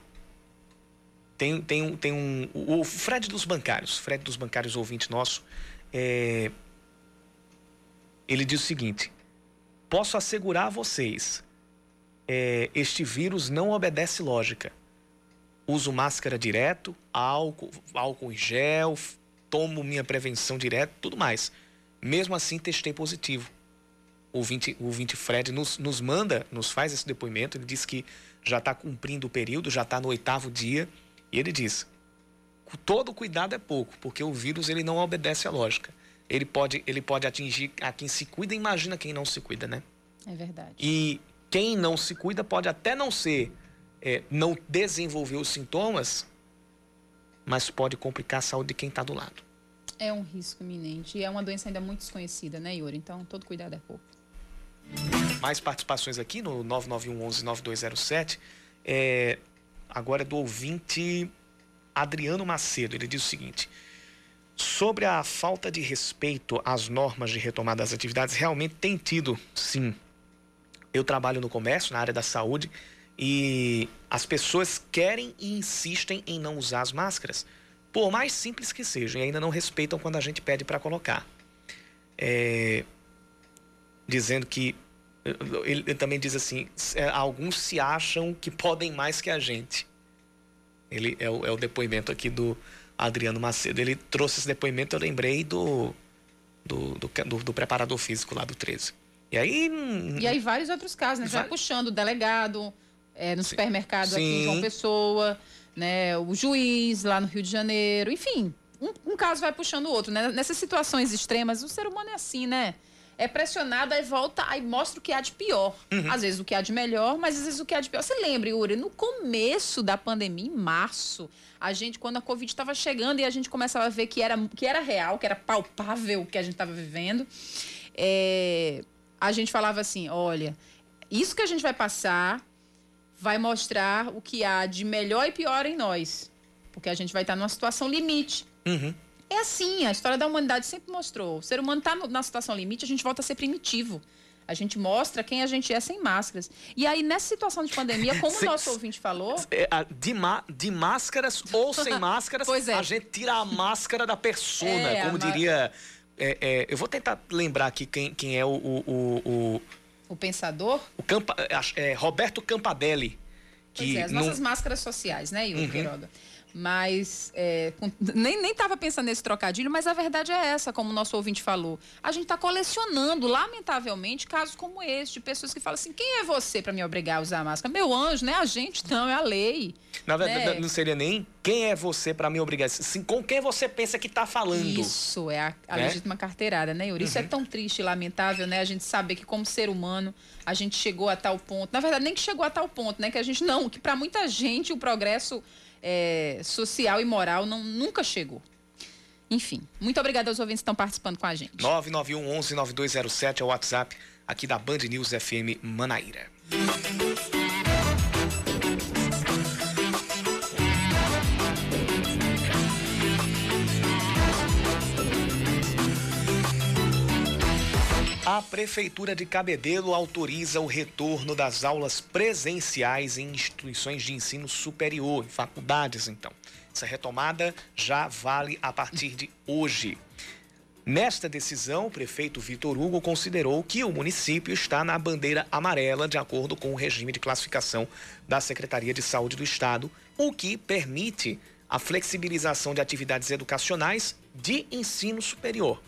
tem, tem, tem um. O Fred dos Bancários, Fred dos Bancários, ouvinte nosso, é, ele diz o seguinte: posso assegurar a vocês, é, este vírus não obedece lógica. Uso máscara direto, álcool, álcool em gel, tomo minha prevenção direto, tudo mais. Mesmo assim, testei positivo o ouvinte, o ouvinte Fred nos, nos manda, nos faz esse depoimento. Ele diz que já está cumprindo o período, já está no oitavo dia. E ele diz: todo cuidado é pouco, porque o vírus ele não obedece à lógica. Ele pode, ele pode atingir a quem se cuida, imagina quem não se cuida, né? É verdade. E quem não se cuida pode até não ser, é, não desenvolver os sintomas, mas pode complicar a saúde de quem está do lado. É um risco iminente e é uma doença ainda muito desconhecida, né, Yuri? Então, todo cuidado é pouco. Mais participações aqui no 991119207. É, agora é do ouvinte Adriano Macedo. Ele diz o seguinte: sobre a falta de respeito às normas de retomada das atividades, realmente tem tido, sim. Eu trabalho no comércio, na área da saúde, e as pessoas querem e insistem em não usar as máscaras, por mais simples que sejam, e ainda não respeitam quando a gente pede para colocar. É, dizendo que ele, ele, também diz assim: é, alguns se acham que podem mais que a gente. Ele é o, é o, depoimento aqui do Adriano Macedo. Ele trouxe esse depoimento, eu lembrei do do, do, do, do preparador físico lá do 13. E aí. E aí, vários outros casos, né? Vai puxando o delegado é, no supermercado Sim. aqui em João Pessoa, né? O juiz lá no Rio de Janeiro, enfim. Um, um caso vai puxando o outro, né? Nessas situações extremas, o ser humano é assim, né? É pressionado, aí volta, aí mostra o que há de pior. Uhum. Às vezes o que há de melhor, mas às vezes o que há de pior. Você lembra, Yuri, no começo da pandemia, em março, a gente, quando a Covid estava chegando e a gente começava a ver que era, que era real, que era palpável o que a gente estava vivendo, é, a gente falava assim: olha, isso que a gente vai passar vai mostrar o que há de melhor e pior em nós. porque a gente vai estar numa situação limite. Uhum. É assim, a história da humanidade sempre mostrou. O ser humano está na situação limite, a gente volta a ser primitivo. A gente mostra quem a gente é sem máscaras. E aí, nessa situação de pandemia, como o nosso ouvinte falou. É, de, de máscaras ou sem máscaras, é. a gente tira a máscara da persona, é, como diria. É, é, eu vou tentar lembrar aqui quem, quem é o. O, o, o, o pensador? O Campa, é, Roberto Campadelli. Que pois é, as nossas máscaras sociais, né, Yuri uhum. Queiroga? Mas é, nem, nem tava pensando nesse trocadilho, mas a verdade é essa, como o nosso ouvinte falou. A gente está colecionando, lamentavelmente, casos como esse, de pessoas que falam assim: quem é você para me obrigar a usar a máscara? Meu anjo, não é a gente, não, é a lei. Na verdade, né? não seria nem quem é você para me obrigar, sim, com quem você pensa que está falando. Isso, é a, a né? legítima carteirada, né, Yuri? Uhum. Isso é uhum. tão triste e lamentável, né? A gente saber que, como ser humano, a gente chegou a tal ponto. Na verdade, nem que chegou a tal ponto, né? Que a gente não, que para muita gente o progresso é, social e moral não, nunca chegou. Enfim, muito obrigada aos ouvintes que estão participando com a gente. 991 11 9207 é o WhatsApp aqui da Band News FM Manaíra. A Prefeitura de Cabedelo autoriza o retorno das aulas presenciais em instituições de ensino superior, em faculdades, então. Essa retomada já vale a partir de hoje. Nesta decisão, o prefeito Vitor Hugo considerou que o município está na bandeira amarela, de acordo com o regime de classificação da Secretaria de Saúde do Estado, o que permite a flexibilização de atividades educacionais de ensino superior.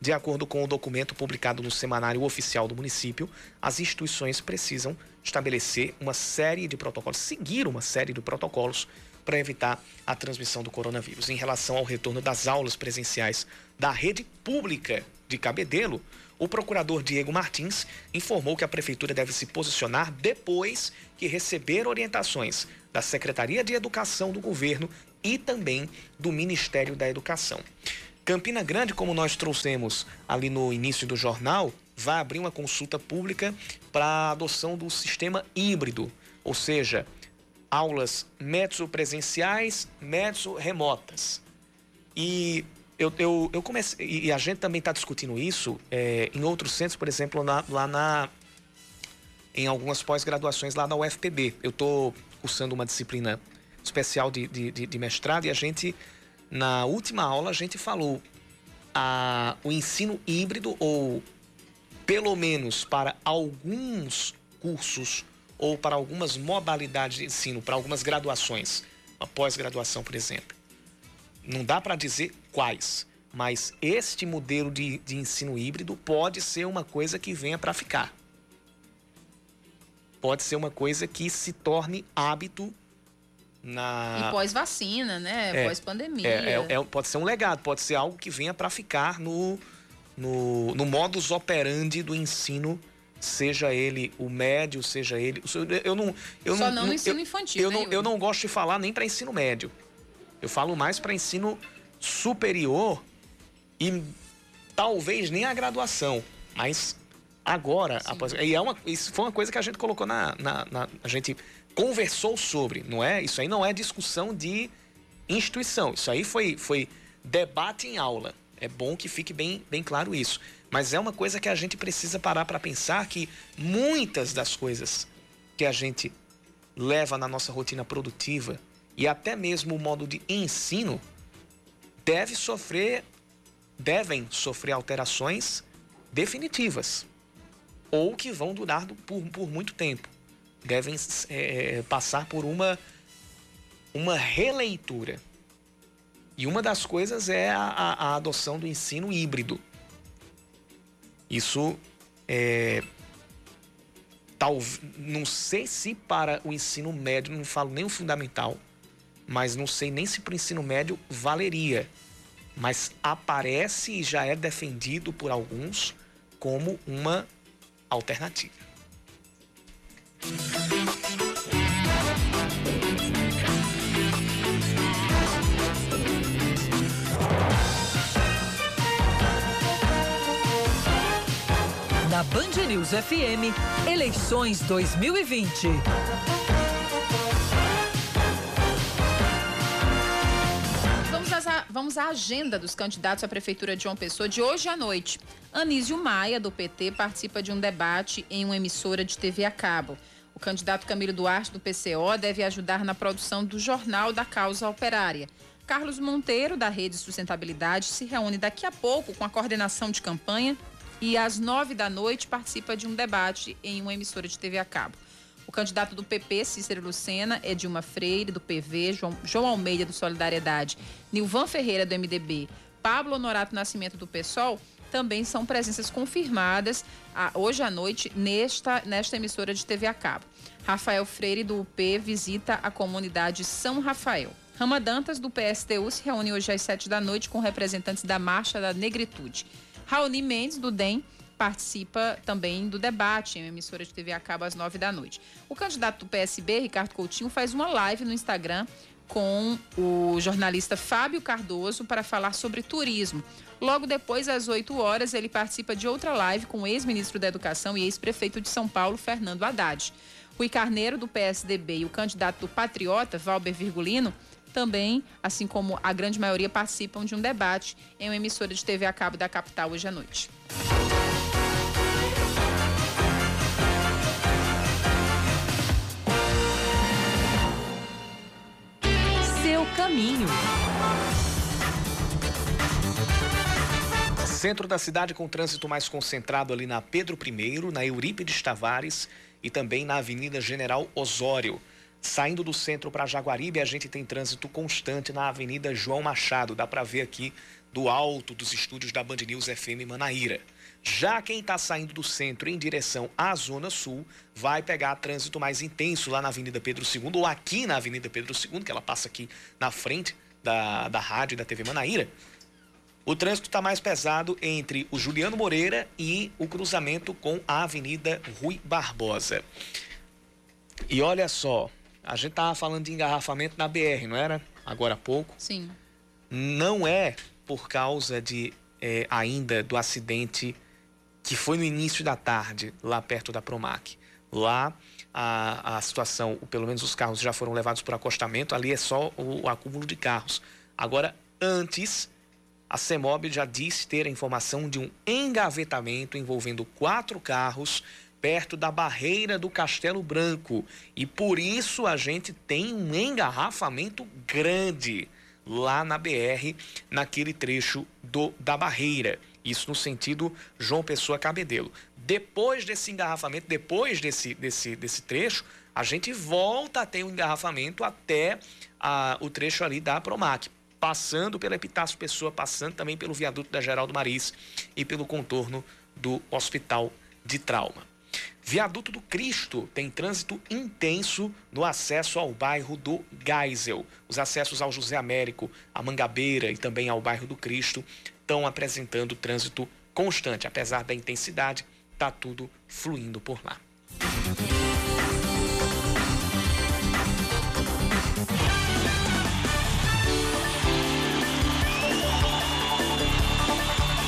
De acordo com o documento publicado no Semanário Oficial do município, as instituições precisam estabelecer uma série de protocolos, seguir uma série de protocolos para evitar a transmissão do coronavírus. Em relação ao retorno das aulas presenciais da rede pública de Cabedelo, o procurador Diego Martins informou que a prefeitura deve se posicionar depois que receber orientações da Secretaria de Educação do governo e também do Ministério da Educação. Campina Grande, como nós trouxemos ali no início do jornal, vai abrir uma consulta pública para a adoção do sistema híbrido, ou seja, aulas metso presenciais, metso remotas. E eu, eu, eu comecei, e a gente também está discutindo isso é, em outros centros, por exemplo, na, lá na em algumas pós-graduações lá na UFPB. Eu estou cursando uma disciplina especial de, de, de mestrado e a gente na última aula a gente falou a, o ensino híbrido ou pelo menos para alguns cursos ou para algumas modalidades de ensino, para algumas graduações, a pós-graduação, por exemplo. Não dá para dizer quais, mas este modelo de, de ensino híbrido pode ser uma coisa que venha para ficar. Pode ser uma coisa que se torne hábito na... E pós-vacina, né? É, Pós-pandemia. É, é, é, pode ser um legado, pode ser algo que venha para ficar no, no, no modus operandi do ensino seja ele o médio, seja ele. Eu não, eu Só não, não no ensino infantil. Eu, né, não, eu não gosto de falar nem para ensino médio. Eu falo mais para ensino superior e talvez nem a graduação. Mas agora, após, e é uma, isso foi uma coisa que a gente colocou na, na, na a gente conversou sobre, não é? Isso aí não é discussão de instituição. Isso aí foi, foi debate em aula. É bom que fique bem, bem claro isso. Mas é uma coisa que a gente precisa parar para pensar que muitas das coisas que a gente leva na nossa rotina produtiva e até mesmo o modo de ensino deve sofrer, devem sofrer alterações definitivas ou que vão durar por, por muito tempo devem é, passar por uma, uma releitura. E uma das coisas é a, a, a adoção do ensino híbrido. Isso é. Tal, não sei se para o ensino médio, não falo nem o fundamental, mas não sei nem se para o ensino médio valeria. Mas aparece e já é defendido por alguns como uma alternativa. Na Band News FM, eleições 2020. vamos à agenda dos candidatos à Prefeitura de João Pessoa de hoje à noite. Anísio Maia, do PT, participa de um debate em uma emissora de TV a cabo. O candidato Camilo Duarte, do PCO, deve ajudar na produção do Jornal da Causa Operária. Carlos Monteiro, da Rede Sustentabilidade, se reúne daqui a pouco com a coordenação de campanha e às nove da noite participa de um debate em uma emissora de TV a cabo. O candidato do PP, Cícero Lucena, é Dilma Freire, do PV, João, João Almeida, do Solidariedade, Nilvan Ferreira, do MDB, Pablo Honorato Nascimento, do PSOL, também são presenças confirmadas a, hoje à noite nesta, nesta emissora de TV a cabo. Rafael Freire, do UP, visita a comunidade São Rafael. Rama Dantas, do PSTU, se reúne hoje às sete da noite com representantes da Marcha da Negritude. Raoni Mendes, do DEM, participa também do debate em emissora de TV a cabo às nove da noite. O candidato do PSB, Ricardo Coutinho, faz uma live no Instagram com o jornalista Fábio Cardoso para falar sobre turismo. Logo depois, às 8 horas, ele participa de outra live com o ex-ministro da Educação e ex-prefeito de São Paulo, Fernando Haddad. Rui Carneiro, do PSDB, e o candidato do Patriota, Valber Virgulino, também, assim como a grande maioria, participam de um debate em uma emissora de TV a cabo da capital hoje à noite. Centro da cidade com trânsito mais concentrado ali na Pedro I, na Eurípides Tavares e também na Avenida General Osório. Saindo do centro para Jaguaribe, a gente tem trânsito constante na Avenida João Machado. Dá para ver aqui do alto dos estúdios da Band News FM Manaíra. Já quem está saindo do centro em direção à Zona Sul vai pegar trânsito mais intenso lá na Avenida Pedro II ou aqui na Avenida Pedro II, que ela passa aqui na frente da, da rádio e da TV Manaíra. O trânsito está mais pesado entre o Juliano Moreira e o cruzamento com a Avenida Rui Barbosa. E olha só, a gente estava falando de engarrafamento na BR, não era? Agora há pouco. Sim. Não é por causa de é, ainda do acidente que foi no início da tarde, lá perto da Promac. Lá a, a situação, pelo menos os carros já foram levados por acostamento, ali é só o, o acúmulo de carros. Agora, antes a CEMOB já disse ter a informação de um engavetamento envolvendo quatro carros perto da barreira do Castelo Branco. E por isso a gente tem um engarrafamento grande lá na BR, naquele trecho do, da barreira. Isso no sentido João Pessoa Cabedelo. Depois desse engarrafamento, depois desse, desse, desse trecho, a gente volta a ter um engarrafamento até a, o trecho ali da Promac passando pela Epitácio Pessoa, passando também pelo viaduto da Geraldo Maris e pelo contorno do Hospital de Trauma. Viaduto do Cristo tem trânsito intenso no acesso ao bairro do Geisel. Os acessos ao José Américo, a Mangabeira e também ao bairro do Cristo estão apresentando trânsito constante. Apesar da intensidade, está tudo fluindo por lá.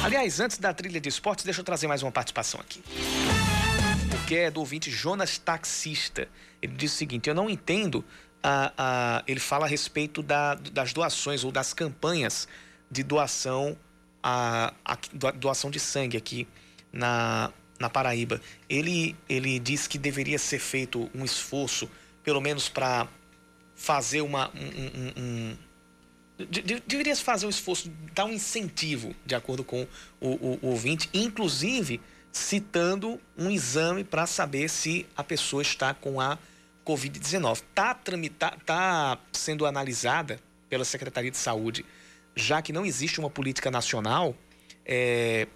Aliás, antes da trilha de esportes, deixa eu trazer mais uma participação aqui. Que é do ouvinte Jonas Taxista. Ele diz o seguinte: Eu não entendo. A, a, ele fala a respeito da, das doações ou das campanhas de doação, a, a, doação de sangue aqui na, na Paraíba. Ele, ele diz que deveria ser feito um esforço, pelo menos para fazer uma, um, um, deveria se fazer um esforço, dar um incentivo, de acordo com o, o, o ouvinte, inclusive citando um exame para saber se a pessoa está com a Covid-19. Está tá, tá sendo analisada pela Secretaria de Saúde, já que não existe uma política nacional, é,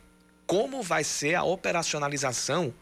como vai ser a operacionalização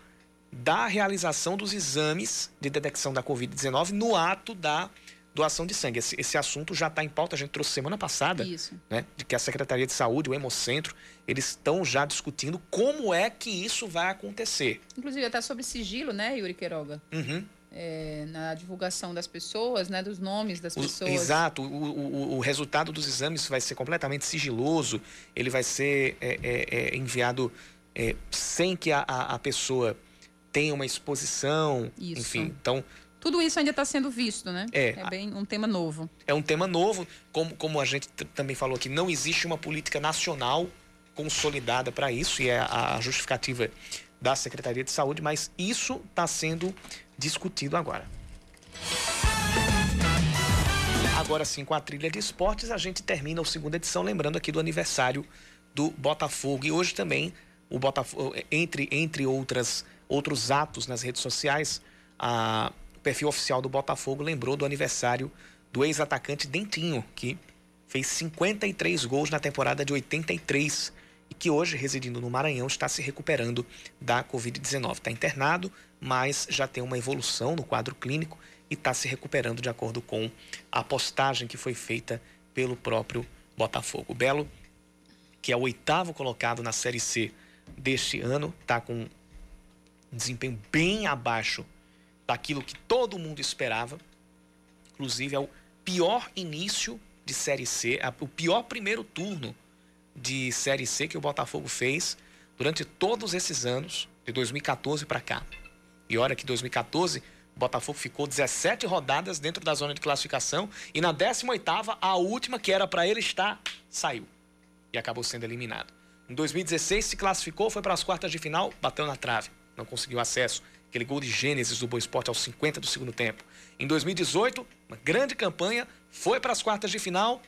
da realização dos exames de detecção da Covid-19 no ato da doação de sangue. Esse, esse assunto já está em pauta, a gente trouxe semana passada, isso. né? De que a Secretaria de Saúde, o Hemocentro, eles estão já discutindo como é que isso vai acontecer. Inclusive até sobre sigilo, né, Yuri Queiroga? Uhum. É, na divulgação das pessoas, né, dos nomes das pessoas. O, exato, o, o, o, resultado dos exames vai ser completamente sigiloso, ele vai ser é, é, é enviado é, sem que a, a, a, pessoa tenha uma exposição, Isso. enfim. Então, Tudo isso ainda está sendo visto, né? É. É bem um tema novo. É um tema novo, como, como a gente também falou aqui, não existe uma política nacional consolidada para isso, e é a justificativa da Secretaria de Saúde, mas isso está sendo discutido agora. Agora sim, com a trilha de esportes, a gente termina a segunda edição, lembrando aqui do aniversário do Botafogo. E hoje também, o Botafogo, entre, entre outras, outros atos nas redes sociais, a perfil oficial do Botafogo lembrou do aniversário do ex-atacante Dentinho, que fez 53 gols na temporada de 83 e que hoje, residindo no Maranhão, está se recuperando da Covid-19. Está internado, mas já tem uma evolução no quadro clínico e está se recuperando de acordo com a postagem que foi feita pelo próprio Botafogo. O Belo, que é o oitavo colocado na Série C deste ano, está com um desempenho bem abaixo daquilo que todo mundo esperava. Inclusive, é o pior início de Série C, o pior primeiro turno de Série C que o Botafogo fez durante todos esses anos, de 2014 para cá. E olha que 2014 o Botafogo ficou 17 rodadas dentro da zona de classificação e na 18ª, a última que era para ele estar, saiu e acabou sendo eliminado. Em 2016 se classificou, foi para as quartas de final, bateu na trave, não conseguiu acesso aquele gol de Gênesis do Boa Esporte aos 50 do segundo tempo. Em 2018, uma grande campanha, foi para as quartas de final,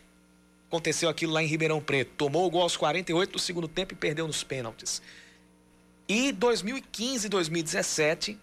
aconteceu aquilo lá em Ribeirão Preto, tomou o gol aos 48 do segundo tempo e perdeu nos pênaltis. E 2015 e 2017,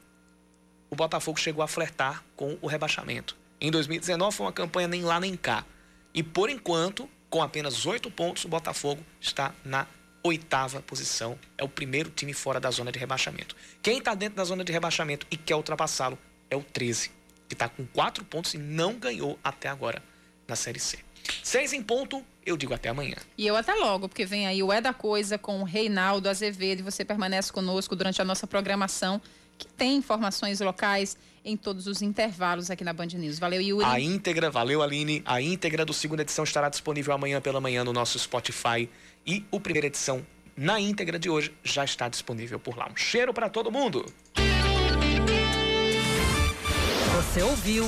o Botafogo chegou a flertar com o rebaixamento. Em 2019 foi uma campanha nem lá nem cá. E por enquanto, com apenas oito pontos, o Botafogo está na oitava posição. É o primeiro time fora da zona de rebaixamento. Quem está dentro da zona de rebaixamento e quer ultrapassá-lo é o 13, que está com quatro pontos e não ganhou até agora na Série C. Seis em ponto, eu digo até amanhã. E eu até logo, porque vem aí o É da Coisa com o Reinaldo Azevedo e você permanece conosco durante a nossa programação, que tem informações locais em todos os intervalos aqui na Band News. Valeu, Yuri. A íntegra, valeu, Aline. A íntegra do segunda edição estará disponível amanhã pela manhã no nosso Spotify e o primeira edição na íntegra de hoje já está disponível por lá. Um cheiro para todo mundo. Você ouviu